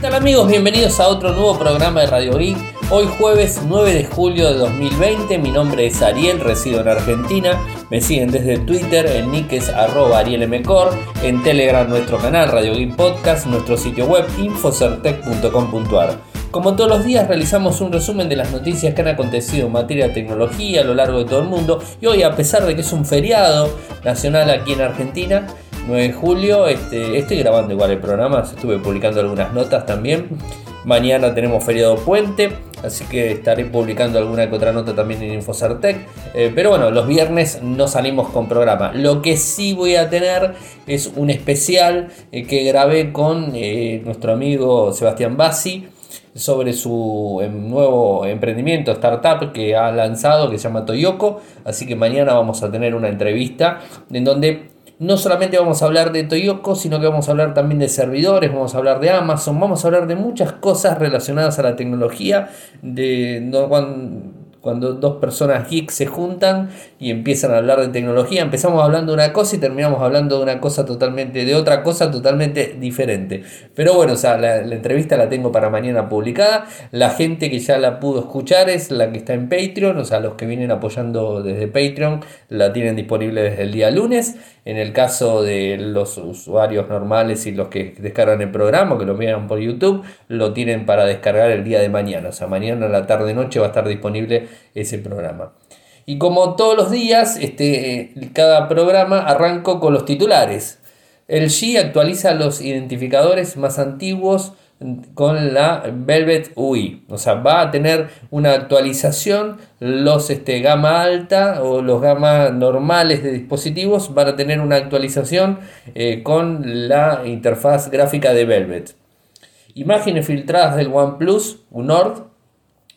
tal amigos? Bienvenidos a otro nuevo programa de Radio Geek. Hoy jueves 9 de julio de 2020, mi nombre es Ariel, resido en Argentina. Me siguen desde Twitter, en nick es arroba arielmcor, en Telegram nuestro canal Radio Geek Podcast, nuestro sitio web infocertec.com.ar. Como todos los días realizamos un resumen de las noticias que han acontecido en materia de tecnología a lo largo de todo el mundo y hoy a pesar de que es un feriado nacional aquí en Argentina, 9 de julio. Este, estoy grabando igual el programa, estuve publicando algunas notas también. Mañana tenemos feriado puente, así que estaré publicando alguna que otra nota también en Infocertec. Eh, pero bueno, los viernes no salimos con programa. Lo que sí voy a tener es un especial eh, que grabé con eh, nuestro amigo Sebastián Bassi sobre su nuevo emprendimiento, startup que ha lanzado, que se llama Toyoko. Así que mañana vamos a tener una entrevista en donde no solamente vamos a hablar de Toyoko, sino que vamos a hablar también de servidores, vamos a hablar de Amazon, vamos a hablar de muchas cosas relacionadas a la tecnología, de no, cuando dos personas geeks se juntan y empiezan a hablar de tecnología, empezamos hablando de una cosa y terminamos hablando de una cosa totalmente, de otra cosa totalmente diferente. Pero bueno, o sea, la, entrevista la tengo para mañana publicada. La gente que ya la pudo escuchar es la que está en Patreon, o sea, los que vienen apoyando desde Patreon la tienen disponible desde el día lunes. En el caso de los usuarios normales y los que descargan el programa, que lo vean por YouTube, lo tienen para descargar el día de mañana. O sea, mañana a la tarde noche va a estar disponible ese programa. Y como todos los días, este, cada programa arranco con los titulares. El G actualiza los identificadores más antiguos con la Velvet UI. O sea, va a tener una actualización. Los este, gama alta o los gama normales de dispositivos van a tener una actualización eh, con la interfaz gráfica de Velvet. Imágenes filtradas del OnePlus Nord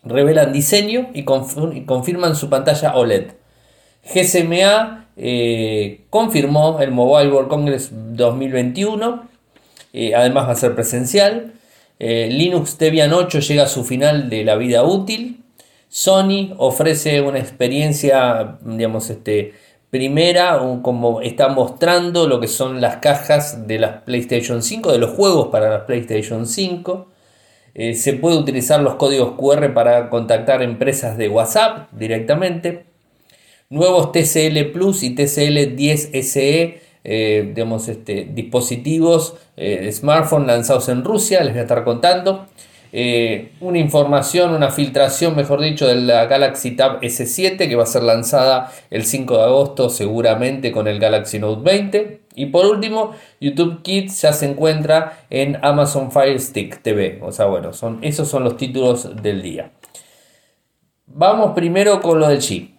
revelan diseño y, confirman su pantalla OLED. GSMA eh, confirmó el Mobile World Congress 2021, eh, además va a ser presencial. Eh, Linux Debian 8 llega a su final de la vida útil. Sony ofrece una experiencia, digamos, este, primera, como está mostrando lo que son las cajas de las PlayStation 5, de los juegos para la PlayStation 5. Eh, se puede utilizar los códigos QR para contactar empresas de WhatsApp directamente. Nuevos TCL Plus y TCL 10 SE, eh, este, dispositivos eh, de smartphone lanzados en Rusia, les voy a estar contando. una información, una filtración, mejor dicho, de la Galaxy Tab S7 que va a ser lanzada el 5 de agosto seguramente con el Galaxy Note 20. Y por último, YouTube Kids ya se encuentra en Amazon Fire Stick TV. O sea, bueno, son, esos son los títulos del día. Vamos primero con lo del G.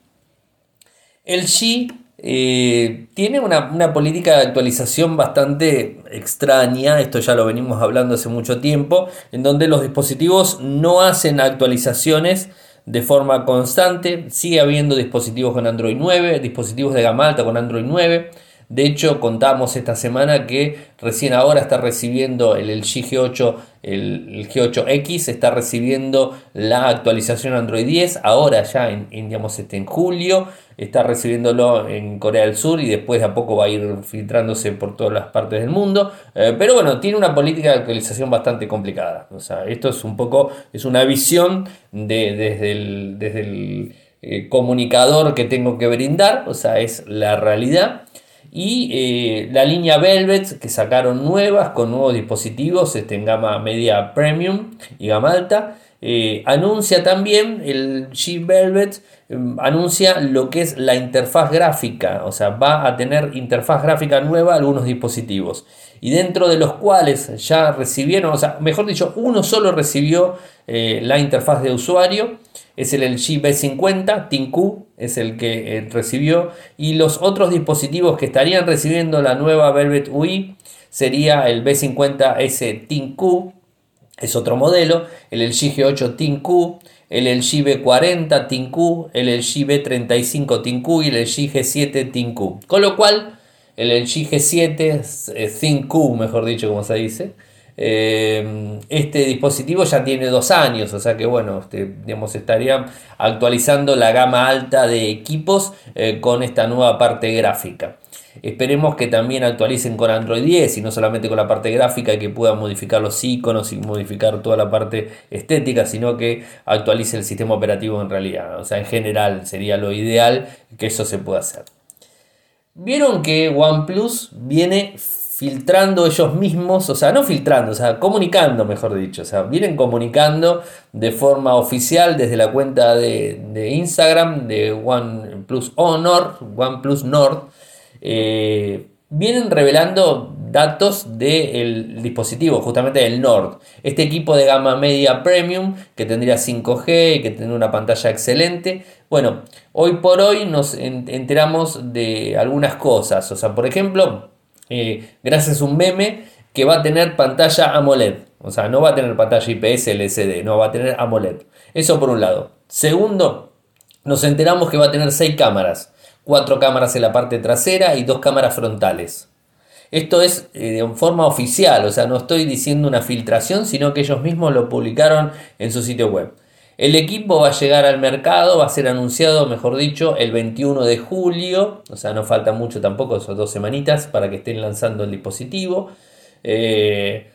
El G eh, tiene una, una, política de actualización bastante extraña, esto ya lo venimos hablando hace mucho tiempo, en donde los dispositivos no hacen actualizaciones de forma constante, sigue habiendo dispositivos con Android 9, dispositivos de gama alta con Android 9, de hecho, contamos esta semana que recién ahora está recibiendo el, LG G8, el, G8X, está recibiendo la actualización Android 10, ahora ya en, digamos, este, en julio, está recibiéndolo en Corea del Sur y después de a poco va a ir filtrándose por todas las partes del mundo. Eh, pero bueno, tiene una política de actualización bastante complicada. O sea, esto es un poco, es una visión de, desde el, desde el eh, comunicador que tengo que brindar, o sea, es la realidad. Y eh, la línea Velvet que sacaron nuevas con nuevos dispositivos este, en gama media premium y gama alta. Eh, anuncia también el G Velvet, em, anuncia lo que es la interfaz gráfica, o sea, va a tener interfaz gráfica nueva algunos dispositivos. Y dentro de los cuales ya recibieron, o sea, mejor dicho, uno solo recibió eh, la interfaz de usuario es el LG B50, Tinku es el que eh, recibió y los otros dispositivos que estarían recibiendo la nueva Velvet UI sería el B50S Tinku, es otro modelo, el LG G8 Tinku, el LG B40 Tinku, el LG B35 Tinku y el LG G7 Tinku. Con lo cual, el LG G7 Tinku, mejor dicho como se dice, eh, este dispositivo ya tiene dos años, o sea que bueno, este, digamos, estarían actualizando la gama alta de equipos eh, con esta nueva parte gráfica. Esperemos que también actualicen con Android 10 y no solamente con la parte gráfica y que puedan modificar los iconos y modificar toda la parte estética, sino que actualice el sistema operativo en realidad. O sea, en general sería lo ideal que eso se pueda hacer. Vieron que OnePlus viene filtrando ellos mismos, o sea, no filtrando, o sea, comunicando, mejor dicho, o sea, vienen comunicando de forma oficial desde la cuenta de, Instagram de OnePlus Honor, OnePlus Nord, eh, vienen revelando datos del dispositivo, justamente del Nord. Este equipo de gama media premium que tendría 5G y que tendría una pantalla excelente. Bueno, hoy por hoy nos enteramos de algunas cosas. O sea, por ejemplo, eh, gracias a un meme que va a tener pantalla AMOLED. O sea, no va a tener pantalla IPS LCD, no va a tener AMOLED. Eso por un lado. Segundo, nos enteramos que va a tener 6 cámaras. 4 cámaras en la parte trasera y 2 cámaras frontales. Esto es eh, de forma oficial, o sea, no estoy diciendo una filtración, sino que ellos mismos lo publicaron en su sitio web. El equipo va a llegar al mercado, va a ser anunciado, mejor dicho, el 21 de julio, o sea, no falta mucho tampoco, son dos semanitas para que estén lanzando el dispositivo. Eh,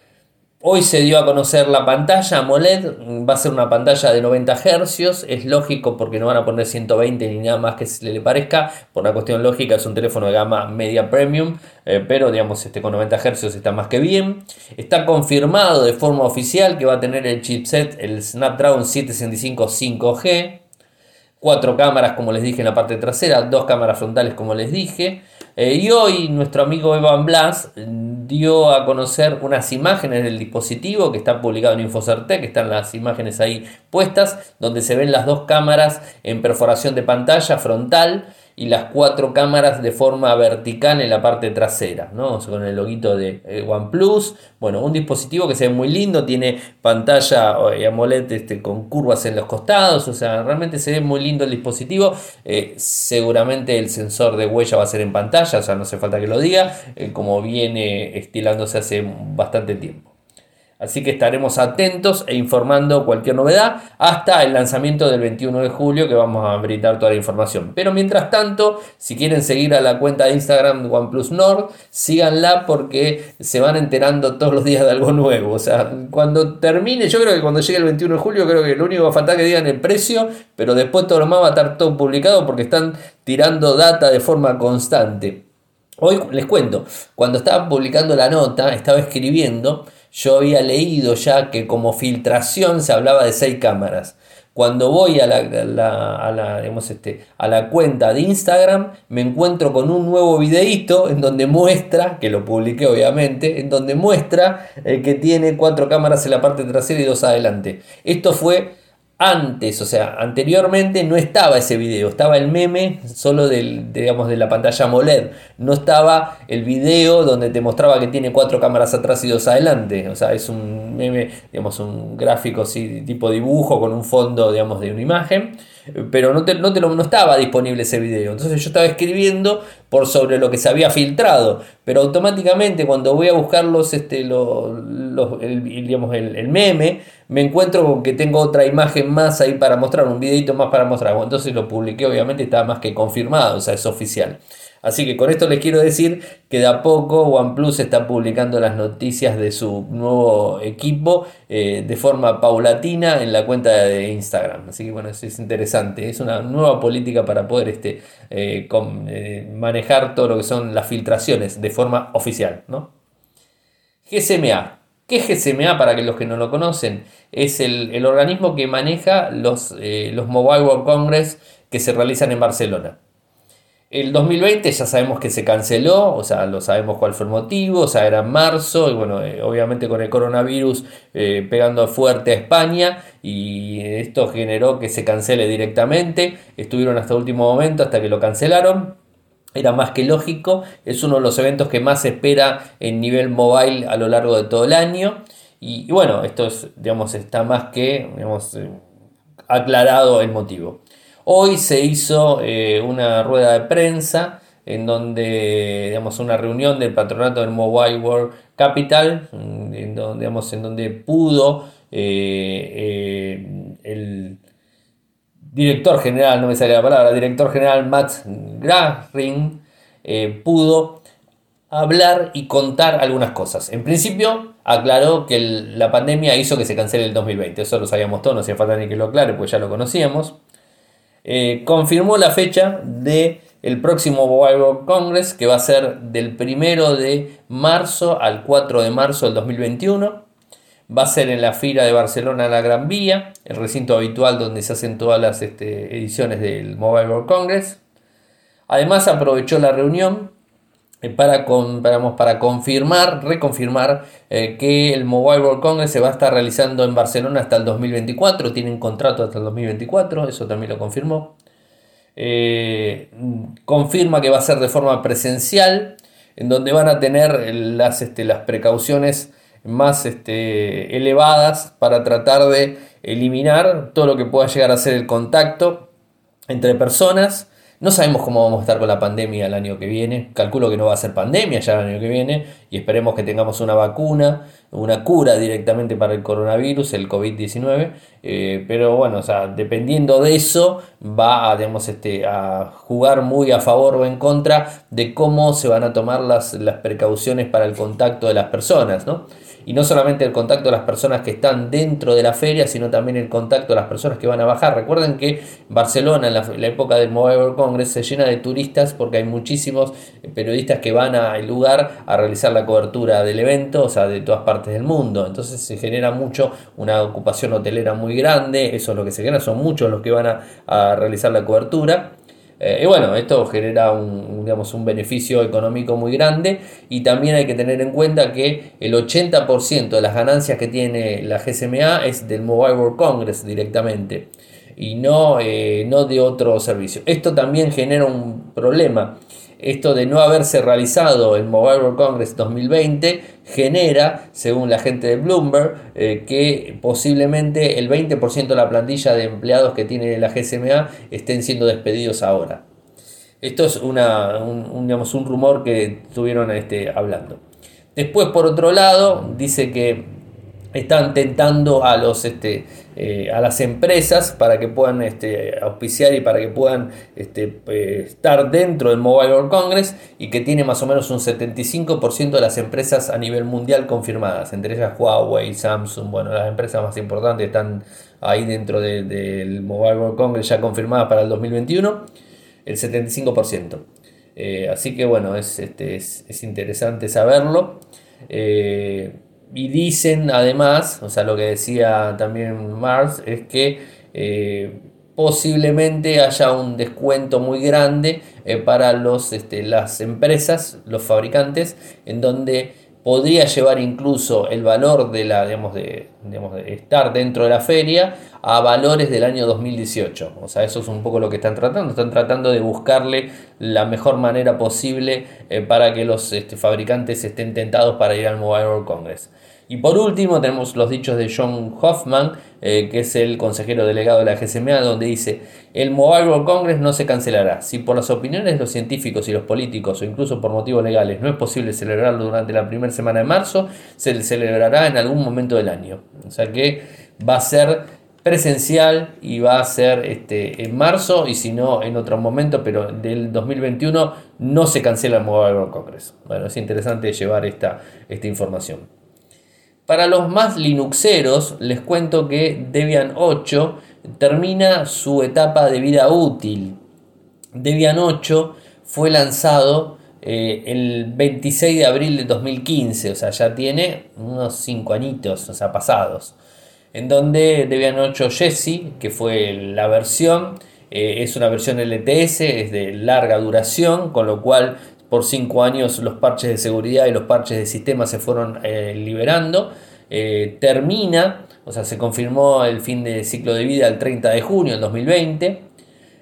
Hoy se dio a conocer la pantalla AMOLED, va a ser una pantalla de 90 Hz, es lógico porque no van a poner 120 ni nada más que se le parezca, por una cuestión lógica es un teléfono de gama media premium, eh, pero digamos este con 90 Hz está más que bien. Está confirmado de forma oficial que va a tener el chipset, el Snapdragon 765 5G, cuatro cámaras como les dije en la parte trasera, dos cámaras frontales como les dije. Eh, y hoy nuestro amigo Evan Blas dio a conocer unas imágenes del dispositivo que está publicado en Infocertec, que están las imágenes ahí puestas, donde se ven las dos cámaras en perforación de pantalla frontal y las cuatro cámaras de forma vertical en la parte trasera, ¿no? con el loguito de eh, OnePlus. Bueno, un dispositivo que se ve muy lindo, tiene pantalla eh, AMOLED este, con curvas en los costados, o sea, realmente se ve muy lindo el dispositivo. Eh, seguramente el sensor de huella va a ser en pantalla, o sea, no hace falta que lo diga, como viene estilándose hace bastante tiempo. Así que estaremos atentos e informando cualquier novedad hasta el lanzamiento del 21 de julio que vamos a brindar toda la información. Pero mientras tanto, si quieren seguir a la cuenta de Instagram OnePlus Nord, síganla porque se van enterando todos los días de algo nuevo. O sea, cuando termine, yo creo que cuando llegue el 21 de julio, creo que lo único que va a faltar que digan el precio, pero después todo lo más va a estar todo publicado porque están tirando data de forma constante. Hoy les cuento, cuando estaba publicando la nota, estaba escribiendo yo había leído ya que como filtración se hablaba de seis cámaras. Cuando voy a la, a la, este, a la cuenta de Instagram, me encuentro con un nuevo videíto en donde muestra, que lo publiqué obviamente, en donde muestra eh, que tiene cuatro cámaras en la parte trasera y dos adelante. Esto fue antes, o sea, anteriormente no estaba ese video, estaba el meme solo del, digamos, de la pantalla AMOLED, no estaba el video donde te mostraba que tiene cuatro cámaras atrás y dos adelante, o sea, es un meme, digamos, un gráfico así, tipo dibujo con un fondo, digamos, de una imagen pero no, te, no, te lo, no estaba disponible ese video. Entonces yo estaba escribiendo por sobre lo que se había filtrado, pero automáticamente cuando voy a buscar los, este, el, digamos, el, meme, me encuentro con que tengo otra imagen más ahí para mostrar, un videito más para mostrar. Entonces lo publiqué, obviamente estaba más que confirmado, o sea, es oficial. Así que con esto les quiero decir que de a poco OnePlus está publicando las noticias de su nuevo equipo eh, de forma paulatina en la cuenta de Instagram. Así que bueno, eso es interesante. Es una nueva política para poder este, eh, eh, manejar todo lo que son las filtraciones de forma oficial. ¿no? GSMA. ¿Qué es GSMA para que los que no lo conocen? Es el, organismo que maneja los, los Mobile World Congress que se realizan en Barcelona. El 2020 ya sabemos que se canceló, o sea, lo sabemos cuál fue el motivo, o sea, era en marzo, y bueno, eh, obviamente con el coronavirus eh, pegando fuerte a España, y esto generó que se cancele directamente, estuvieron hasta el último momento, hasta que lo cancelaron, era más que lógico, es uno de los eventos que más se espera en nivel mobile a lo largo de todo el año, y, bueno, esto es, digamos, está más que, digamos, eh, aclarado el motivo. Hoy se hizo eh, una rueda de prensa en donde, digamos, una reunión del patronato del Mobile World Capital, en donde, digamos, en donde pudo eh, eh, el director general, no me sale la palabra, director general Matt Grahring, pudo hablar y contar algunas cosas. En principio, aclaró que la pandemia hizo que se cancele el 2020. Eso lo sabíamos todos, no hacía falta ni que lo aclare, pues ya lo conocíamos. Eh, confirmó la fecha de el próximo World Congress, que va a ser del 1 de marzo al 4 de marzo del 2021. Va a ser en la fila de Barcelona La Gran Vía, el recinto habitual donde se hacen todas las este, ediciones del Mobile World Congress. Además aprovechó la reunión eh, para, para confirmar, reconfirmar eh, que el Mobile World Congress se va a estar realizando en Barcelona hasta el 2024, tienen contrato hasta el 2024, eso también lo confirmó. Eh, confirma que va a ser de forma presencial, en donde van a tener las, este, las precauciones más este, elevadas para tratar de eliminar todo lo que pueda llegar a ser el contacto entre personas no sabemos cómo vamos a estar con la pandemia el año que viene. Calculo que no va a ser pandemia ya el año que viene y esperemos que tengamos una vacuna, una cura directamente para el coronavirus, el COVID-19. Eh, pero bueno, o sea, dependiendo de eso, va a, este, a jugar muy a favor o en contra de cómo se van a tomar las, las precauciones para el contacto de las personas, ¿no? Y no solamente el contacto de las personas que están dentro de la feria, sino también el contacto de las personas que van a bajar. Recuerden que Barcelona, en la, época del Mobile World Congress, se llena de turistas porque hay muchísimos periodistas que van al lugar a realizar la cobertura del evento, o sea, de todas partes del mundo. Entonces se genera mucho una ocupación hotelera muy grande, eso es lo que se genera, son muchos los que van a, a realizar la cobertura. Eh, y bueno, esto genera un, digamos, un beneficio económico muy grande y también hay que tener en cuenta que el 80% de las ganancias que tiene la GSMA es del Mobile World Congress directamente y no, eh, no de otro servicio. Esto también genera un problema esto de no haberse realizado el Mobile World Congress 2020 genera, según la gente de Bloomberg, eh, que posiblemente el 20% de la plantilla de empleados que tiene la GSMA estén siendo despedidos ahora. Esto es un rumor que estuvieron este, hablando. Después, por otro lado, dice que están tentando a los este, eh, a las empresas para que puedan este, auspiciar y para que puedan este, eh, estar dentro del Mobile World Congress y que tiene más o menos un 75% de las empresas a nivel mundial confirmadas, entre ellas Huawei, Samsung, bueno, las empresas más importantes están ahí dentro del Mobile World Congress ya confirmadas para el 2021, el 75%. Eh, así que bueno, es, este, es, es interesante saberlo. Y dicen además, o sea, lo que decía también Mars, es que eh, posiblemente haya un descuento muy grande eh, para los, este, las empresas, los fabricantes, en donde podría llevar incluso el valor de, la, digamos, de, estar dentro de la feria a valores del año 2018. O sea, eso es un poco lo que están tratando. Están tratando de buscarle la mejor manera posible eh, para que los este, fabricantes estén tentados para ir al Mobile World Congress. Y por último tenemos los dichos de John Hoffman, eh, que es el consejero delegado de la GSMA, donde dice, el Mobile World Congress no se cancelará. Si por las opiniones de los científicos y los políticos o incluso por motivos legales no es posible celebrarlo durante la primera semana de marzo, se celebrará en algún momento del año. O sea que va a ser presencial y va a ser este, en marzo y si no en otro momento, pero del 2021 no se cancela el Mobile World Congress. Bueno, es interesante llevar esta información. Para los más linuxeros, les cuento que Debian 8 termina su etapa de vida útil. Debian 8 fue lanzado eh, el 26 de abril de 2015, o sea, ya tiene unos 5 añitos, o sea, pasados. En donde Debian 8 Jessie, que fue la versión, eh, es una versión LTS, es de larga duración, con lo cual por 5 años los parches de seguridad y los parches de sistema se fueron eh, liberando. Eh, termina, o sea, se confirmó el fin de ciclo de vida el 30 de junio del 2020.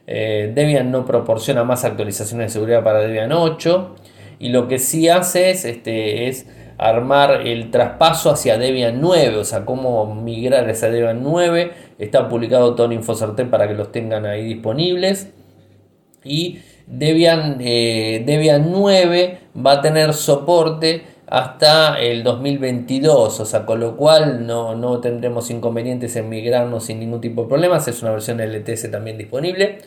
Eh, Debian no proporciona más actualizaciones de seguridad para Debian 8 y lo que sí hace es, este, es armar el traspaso hacia Debian 9, o sea, cómo migrar esa Debian 9. Está publicado todo en InfoCertel para que los tengan ahí disponibles. Y Debian, eh, Debian 9 va a tener soporte hasta el 2022, o sea, con lo cual no, tendremos inconvenientes en migrarnos sin ningún tipo de problemas. Es una versión LTS también disponible.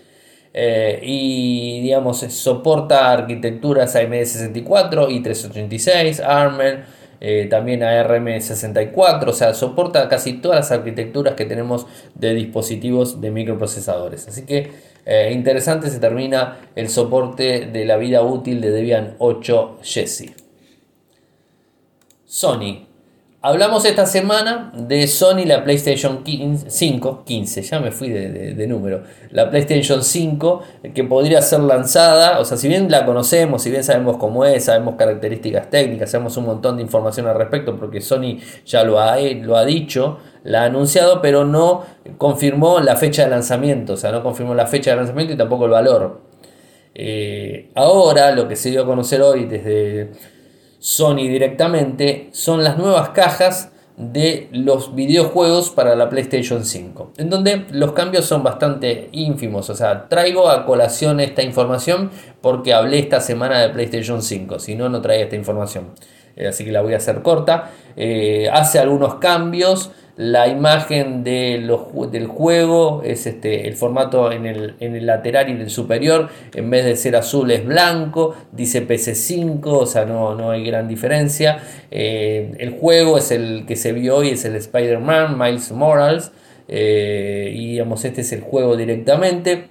eh, y digamos soporta arquitecturas AMD64, i386, ARM, eh, también ARM64, o sea, soporta casi todas las arquitecturas que tenemos de dispositivos de microprocesadores. Así que eh, interesante se termina el soporte de la vida útil de Debian 8 Jessie. Sony Hablamos esta semana de Sony, la PlayStation 5, 15, ya me fui de, número, la PlayStation 5 que podría ser lanzada, o sea, si bien la conocemos, si bien sabemos cómo es, sabemos características técnicas, sabemos un montón de información al respecto, porque Sony ya lo ha, lo ha dicho, la ha anunciado, pero no confirmó la fecha de lanzamiento, o sea, no confirmó la fecha de lanzamiento y tampoco el valor. Eh, ahora, lo que se dio a conocer hoy desde Sony directamente son las nuevas cajas de los videojuegos para la PlayStation 5, en donde los cambios son bastante ínfimos. O sea, traigo a colación esta información porque hablé esta semana de PlayStation 5, si no, no traía esta información. Eh, así que la voy a hacer corta. Eh, hace algunos cambios la imagen de los, del juego es este, el formato en el, lateral y en el superior, en vez de ser azul es blanco, dice PC5, o sea, no, no hay gran diferencia. Eh, el juego es el que se vio hoy, es el Spider-Man, Miles Morales, eh, y digamos, este es el juego directamente.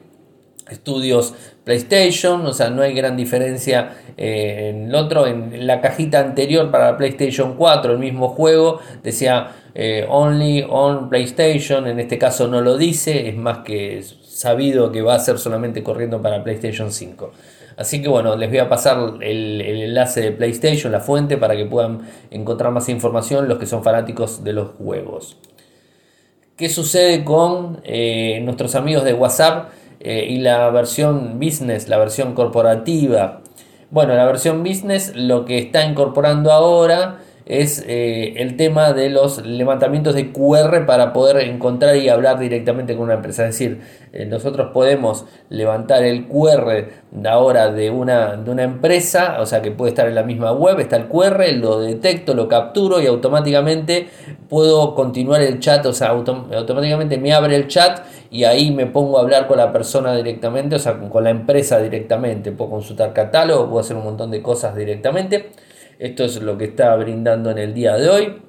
Estudios PlayStation, o sea, no hay gran diferencia eh, en el otro. En la cajita anterior para la PlayStation 4, el mismo juego, decía eh, only on PlayStation, en este caso no lo dice, es más que sabido que va a ser solamente corriendo para PlayStation 5. Así que bueno, les voy a pasar el, enlace de PlayStation, la fuente, para que puedan encontrar más información los que son fanáticos de los juegos. ¿Qué sucede con eh, nuestros amigos de WhatsApp eh, y la versión business, la versión corporativa? Bueno, la versión business lo que está incorporando ahora es eh, el tema de los levantamientos de QR para poder encontrar y hablar directamente con una empresa. Es decir, eh, nosotros podemos levantar el QR de ahora de una, de una empresa, o sea que puede estar en la misma web, está el QR, lo detecto, lo capturo y automáticamente puedo continuar el chat, o sea, automáticamente me abre el chat y ahí me pongo a hablar con la persona directamente, o sea, con la empresa directamente. Puedo consultar catálogo, puedo hacer un montón de cosas directamente. Esto es lo que está brindando en el día de hoy.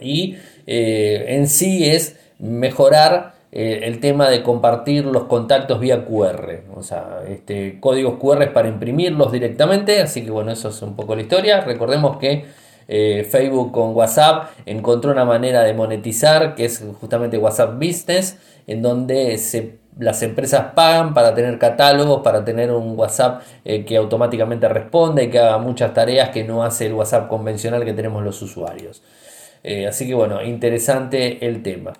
Y eh, en sí es mejorar eh, el tema de compartir los contactos vía QR. O sea, este, códigos QR para imprimirlos directamente. Así que bueno, eso es un poco la historia. Recordemos que eh, Facebook con WhatsApp encontró una manera de monetizar que es justamente WhatsApp Business, en donde se las empresas pagan para tener catálogos, para tener un WhatsApp eh, que automáticamente responda y que haga muchas tareas que no hace el WhatsApp convencional que tenemos los usuarios. Eh, así que bueno, interesante el tema.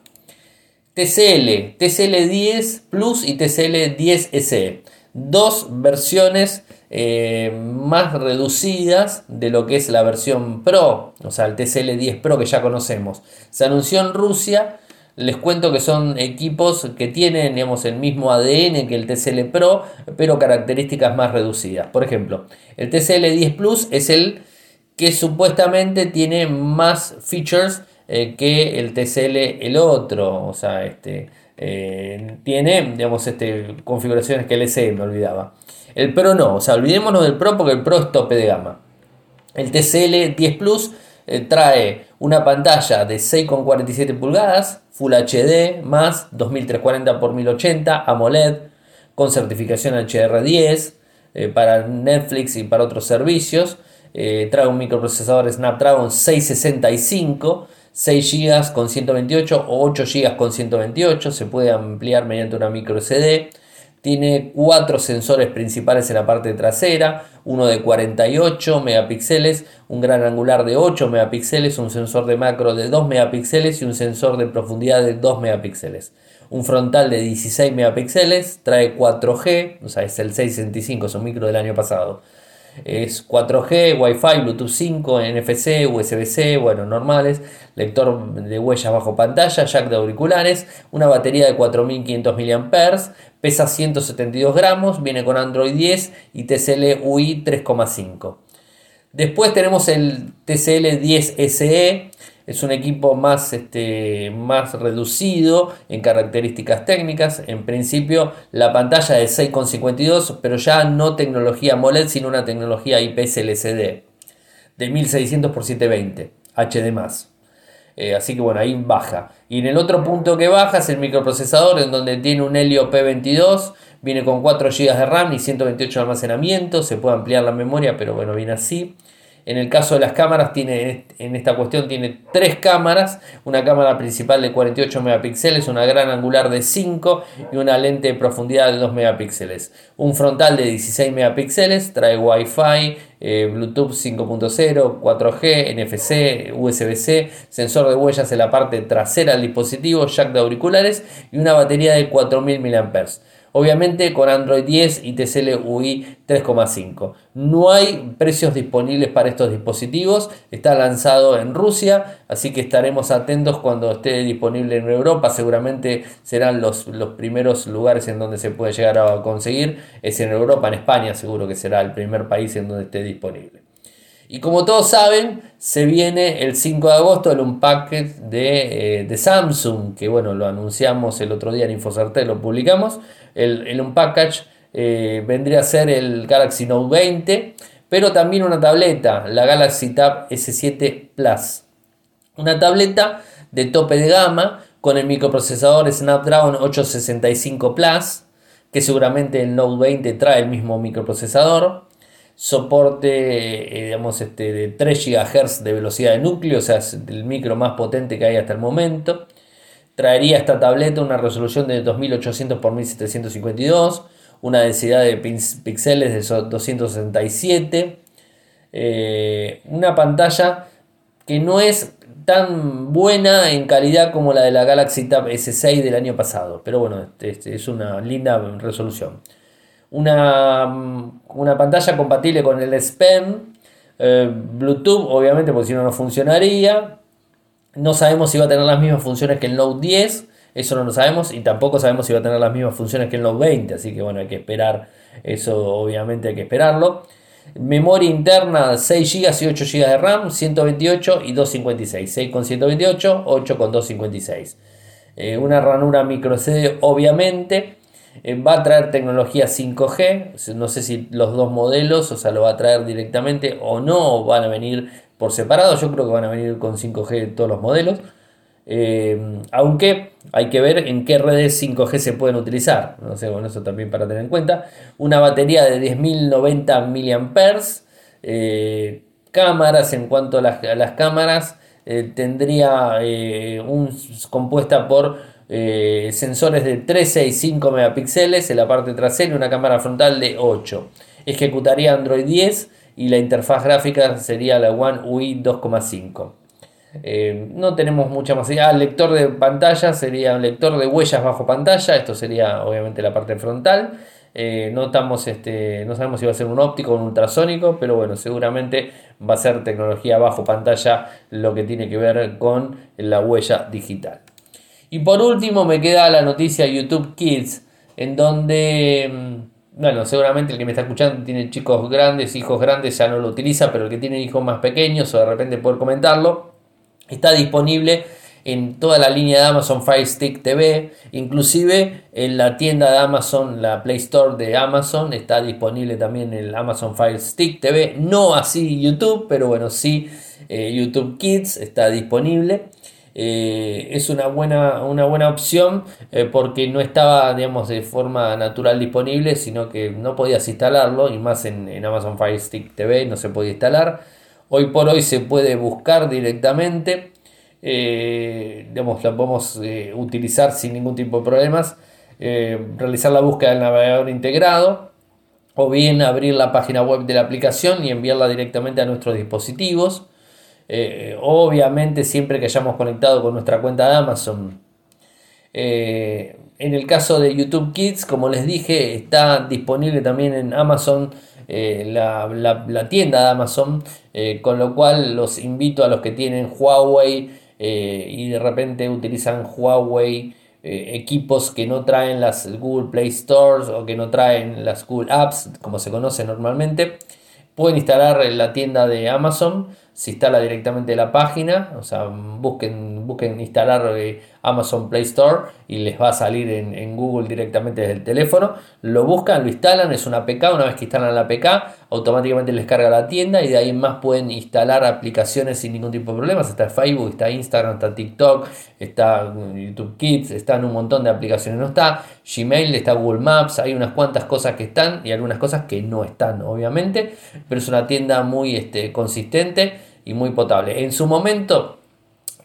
TCL, TCL 10 Plus y TCL 10 SE. Dos versiones eh, más reducidas de lo que es la versión Pro, o sea, el TCL 10 Pro que ya conocemos. Se anunció en Rusia les cuento que son equipos que tienen digamos, el mismo ADN que el TCL Pro, pero características más reducidas. Por ejemplo, el TCL 10 Plus es el que supuestamente tiene más features eh, que el TCL el otro. O sea, este, eh, tiene digamos, este, configuraciones que el SE me olvidaba. El Pro no, o sea, olvidémonos del Pro porque el Pro es tope de gama. El TCL 10 Plus eh, trae una pantalla de 6,47 pulgadas, Full HD más 2340 x 1080 AMOLED con certificación HR10 eh, para Netflix y para otros servicios. Eh, trae un microprocesador Snapdragon 665, 6 GB con 128 o 8 GB con 128. Se puede ampliar mediante una micro SD. Tiene cuatro sensores principales en la parte trasera, uno de 48 megapíxeles, un gran angular de 8 megapíxeles, un sensor de macro de 2 megapíxeles y un sensor de profundidad de 2 megapíxeles. Un frontal de 16 megapíxeles, trae 4G, o sea, es el 665, es un micro del año pasado. Es 4G, Wi-Fi, Bluetooth 5, NFC, USB-C, bueno, normales, lector de huellas bajo pantalla, jack de auriculares, una batería de 4500 mAh, pesa 172 gramos, viene con Android 10 y TCL UI 3,5. Después tenemos el TCL 10 SE, es un equipo más, este, más reducido en características técnicas. En principio la pantalla es 6,52, pero ya no tecnología AMOLED, sino una tecnología IPS LCD de 1600 x 720 HD+. así que bueno, ahí baja. Y en el otro punto que baja es el microprocesador, en donde tiene un Helio P22, viene con 4 GB de RAM y 128 de almacenamiento, se puede ampliar la memoria, pero bueno, viene así. En el caso de las cámaras, tiene, en esta cuestión tiene tres cámaras, una cámara principal de 48 megapíxeles, una gran angular de 5 y una lente de profundidad de 2 megapíxeles. Un frontal de 16 megapíxeles, trae Wi-Fi, eh, Bluetooth 5.0, 4G, NFC, USB-C, sensor de huellas en la parte trasera del dispositivo, jack de auriculares y una batería de 4000 mAh. Obviamente con Android 10 y TCL UI 3,5. No hay precios disponibles para estos dispositivos. Está lanzado en Rusia, así que estaremos atentos cuando esté disponible en Europa. Seguramente serán los, los primeros lugares en donde se puede llegar a conseguir. Es en Europa, en España seguro que será el primer país en donde esté disponible. Y como todos saben, se viene el 5 de agosto el Unpacked de, eh, de Samsung, que bueno, lo anunciamos el otro día en Infocerte, lo publicamos. El, el Unpackage eh, vendría a ser el Galaxy Note 20, pero también una tableta, la Galaxy Tab S7 Plus. Una tableta de tope de gama con el microprocesador Snapdragon 865 Plus, que seguramente el Note 20 trae el mismo microprocesador soporte eh, digamos, este, de 3 GHz de velocidad de núcleo, o sea, es el micro más potente que hay hasta el momento. Traería esta tableta una resolución de 2800 x 1752, una densidad de píxeles de 267, eh, una pantalla que no es tan buena en calidad como la de la Galaxy Tab S6 del año pasado, pero bueno, este, es una linda resolución una, una pantalla compatible con el SPEM, eh, Bluetooth, obviamente, porque si no, no funcionaría. No sabemos si va a tener las mismas funciones que el Note 10, eso no lo sabemos, y tampoco sabemos si va a tener las mismas funciones que el Note 20, así que bueno, hay que esperar, eso obviamente hay que esperarlo. Memoria interna 6 GB y 8 GB de RAM, 128 y 256. 6 con 128, 8 con 256. Eh, una ranura micro CD, obviamente. Eh, va a traer tecnología 5G, no sé si los dos modelos, o sea, lo va a traer directamente o no, van a venir por separado, yo creo que van a venir con 5G todos los modelos. Eh, aunque hay que ver en qué redes 5G se pueden utilizar, no sé, bueno, eso también para tener en cuenta. Una batería de 10.090 mAh, eh, cámaras, en cuanto a las, cámaras, tendría un, compuesta por eh, sensores de 13 y 5 megapíxeles en la parte trasera y una cámara frontal de 8. Ejecutaría Android 10 y la interfaz gráfica sería la One UI 2,5. Eh, no tenemos mucha más idea. El lector de pantalla sería un lector de huellas bajo pantalla. Esto sería obviamente la parte frontal. Eh, no, este, no sabemos si va a ser un óptico o un ultrasónico, pero bueno, seguramente va a ser tecnología bajo pantalla lo que tiene que ver con la huella digital. Y por último me queda la noticia YouTube Kids, en donde, mm, bueno, seguramente el que me está escuchando tiene chicos grandes, hijos grandes, ya no lo utiliza, pero el que tiene hijos más pequeños o de repente poder comentarlo, está disponible en toda la línea de Amazon Fire Stick TV, inclusive en la tienda de Amazon, la Play Store de Amazon, está disponible también el Amazon Fire Stick TV, no así YouTube, pero bueno, sí eh, YouTube Kids está disponible. Eh, es una buena, una buena opción eh, porque no estaba digamos, de forma natural disponible, sino que no podías instalarlo y más en, Amazon Fire Stick TV no se podía instalar. Hoy por hoy se puede buscar directamente, eh, digamos, la podemos utilizar sin ningún tipo de problemas, realizar la búsqueda del navegador integrado o bien abrir la página web de la aplicación y enviarla directamente a nuestros dispositivos. Eh, obviamente siempre que hayamos conectado con nuestra cuenta de Amazon. Eh, en el caso de YouTube Kids, como les dije, está disponible también en Amazon, eh, la, tienda de Amazon, con lo cual los invito a los que tienen Huawei y de repente utilizan Huawei equipos que no traen las Google Play Stores o que no traen las Google Apps, como se conoce normalmente Pueden instalar la tienda de Amazon, se instala directamente la página, o sea, busquen, busquen instalar eh, Amazon Play Store y les va a salir en, Google directamente desde el teléfono. Lo buscan, lo instalan, es una APK. Una vez que instalan la APK, automáticamente les carga la tienda y de ahí en más pueden instalar aplicaciones sin ningún tipo de problemas. Está Facebook, está Instagram, está TikTok, está YouTube Kids, están un montón de aplicaciones. No está Gmail, está Google Maps, hay unas cuantas cosas que están y algunas cosas que no están, obviamente. Pero es una tienda muy este, consistente y muy potable. En su momento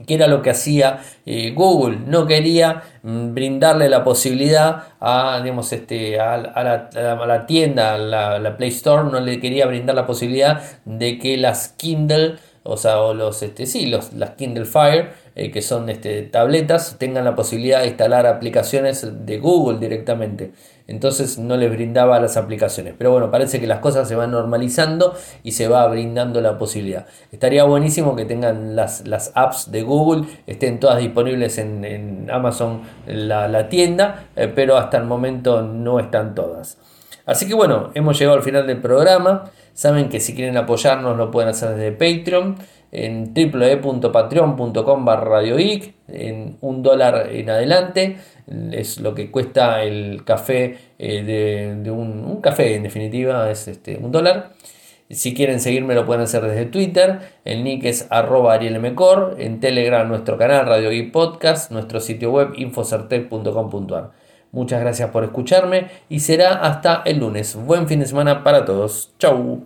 que era lo que hacía eh, Google, no quería mm, brindarle la posibilidad a, digamos, este, a, la, tienda, a la, Play Store, no le quería brindar la posibilidad de que las Kindle, o sea, o los, este, sí, los, las Kindle Fire, eh, que son este, tabletas, tengan la posibilidad de instalar aplicaciones de Google directamente entonces no les brindaba las aplicaciones. Pero bueno, parece que las cosas se van normalizando y se va brindando la posibilidad. Estaría buenísimo que tengan las, las apps de Google, estén todas disponibles en, Amazon, la, tienda, eh, pero hasta el momento no están todas. Así que bueno, hemos llegado al final del programa. Saben que si quieren apoyarnos lo pueden hacer desde Patreon en www.patreon.com barra en un dólar en adelante es lo que cuesta el café eh, de, un, café en definitiva es este, un dólar. Si quieren seguirme lo pueden hacer desde Twitter. El nick es arroba arielmcor en Telegram nuestro canal Radio Geek Podcast. Nuestro sitio web infocertec.com.ar muchas gracias por escucharme y será hasta el lunes. Buen fin de semana para todos. Chau